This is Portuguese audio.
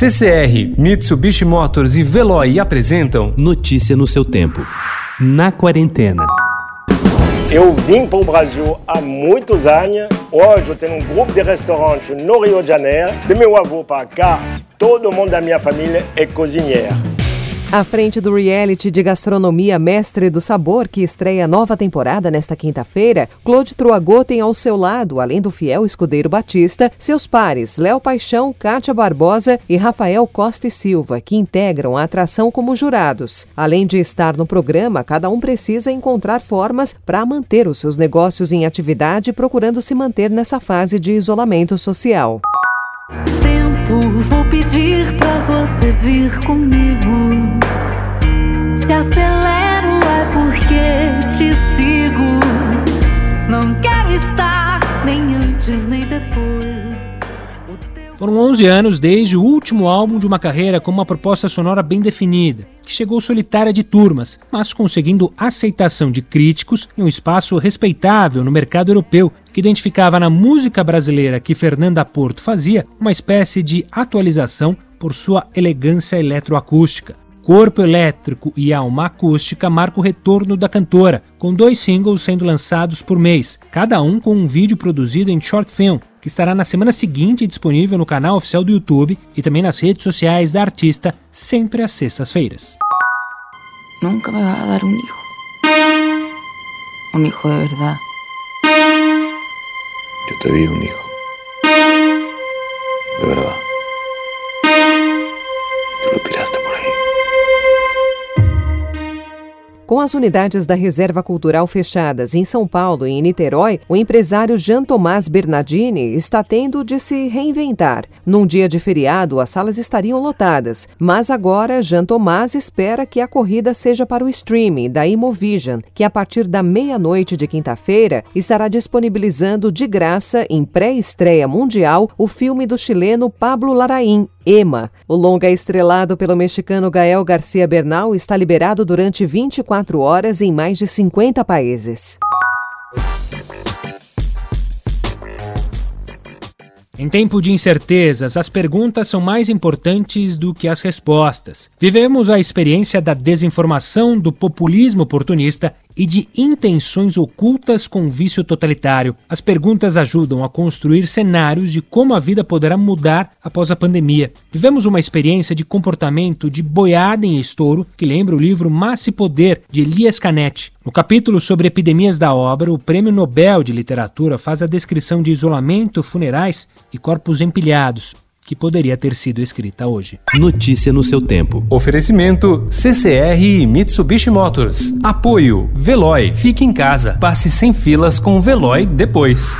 CCR, Mitsubishi Motors e Veloy apresentam Notícia no seu tempo. Na quarentena. Eu vim para o Brasil há muitos anos. Hoje eu tenho um grupo de restaurantes no Rio de Janeiro. De meu avô para cá, todo mundo da minha família é cozinheiro. À frente do reality de gastronomia Mestre do Sabor, que estreia nova temporada nesta quinta-feira, Claude Truagot tem ao seu lado, além do fiel escudeiro Batista, seus pares Léo Paixão, Kátia Barbosa e Rafael Costa e Silva, que integram a atração como jurados. Além de estar no programa, cada um precisa encontrar formas para manter os seus negócios em atividade, procurando se manter nessa fase de isolamento social. Tempo, vou pedir pra você vir comigo. Se acelero é porque te sigo. Não quero estar nem antes nem depois. Foram 11 anos desde o último álbum de uma carreira com uma proposta sonora bem definida, que chegou solitária de turmas, mas conseguindo aceitação de críticos e um espaço respeitável no mercado europeu, que identificava na música brasileira que Fernanda Porto fazia uma espécie de atualização por sua elegância eletroacústica. Corpo Elétrico e Alma Acústica marca o retorno da cantora, com dois singles sendo lançados por mês, cada um com um vídeo produzido em short film, que estará na semana seguinte disponível no canal oficial do YouTube e também nas redes sociais da artista, sempre às sextas-feiras. Nunca me vai dar um hijo. Um hijo de verdade. Te di un hijo. De verdad. Com as unidades da Reserva Cultural fechadas em São Paulo e em Niterói, o empresário Jean Tomás Bernardini está tendo de se reinventar. Num dia de feriado, as salas estariam lotadas, mas agora Jean Tomás espera que a corrida seja para o streaming da Imovision, que a partir da meia-noite de quinta-feira estará disponibilizando de graça, em pré-estreia mundial, o filme do chileno Pablo Larraín, Ema. O longa estrelado pelo mexicano Gael Garcia Bernal está liberado durante 24 horas em mais de 50 países. Em tempo de incertezas, as perguntas são mais importantes do que as respostas. Vivemos a experiência da desinformação, do populismo oportunista e de intenções ocultas com vício totalitário. As perguntas ajudam a construir cenários de como a vida poderá mudar após a pandemia. Vivemos uma experiência de comportamento de boiada em estouro que lembra o livro Massa e Poder, de Elias Canetti. No capítulo sobre epidemias da obra, o Prêmio Nobel de Literatura faz a descrição de isolamento, funerais e corpos empilhados que poderia ter sido escrita hoje. Notícia no seu tempo. Oferecimento CCR e Mitsubishi Motors. Apoio Veloy. Fique em casa. Passe sem filas com o Veloy depois.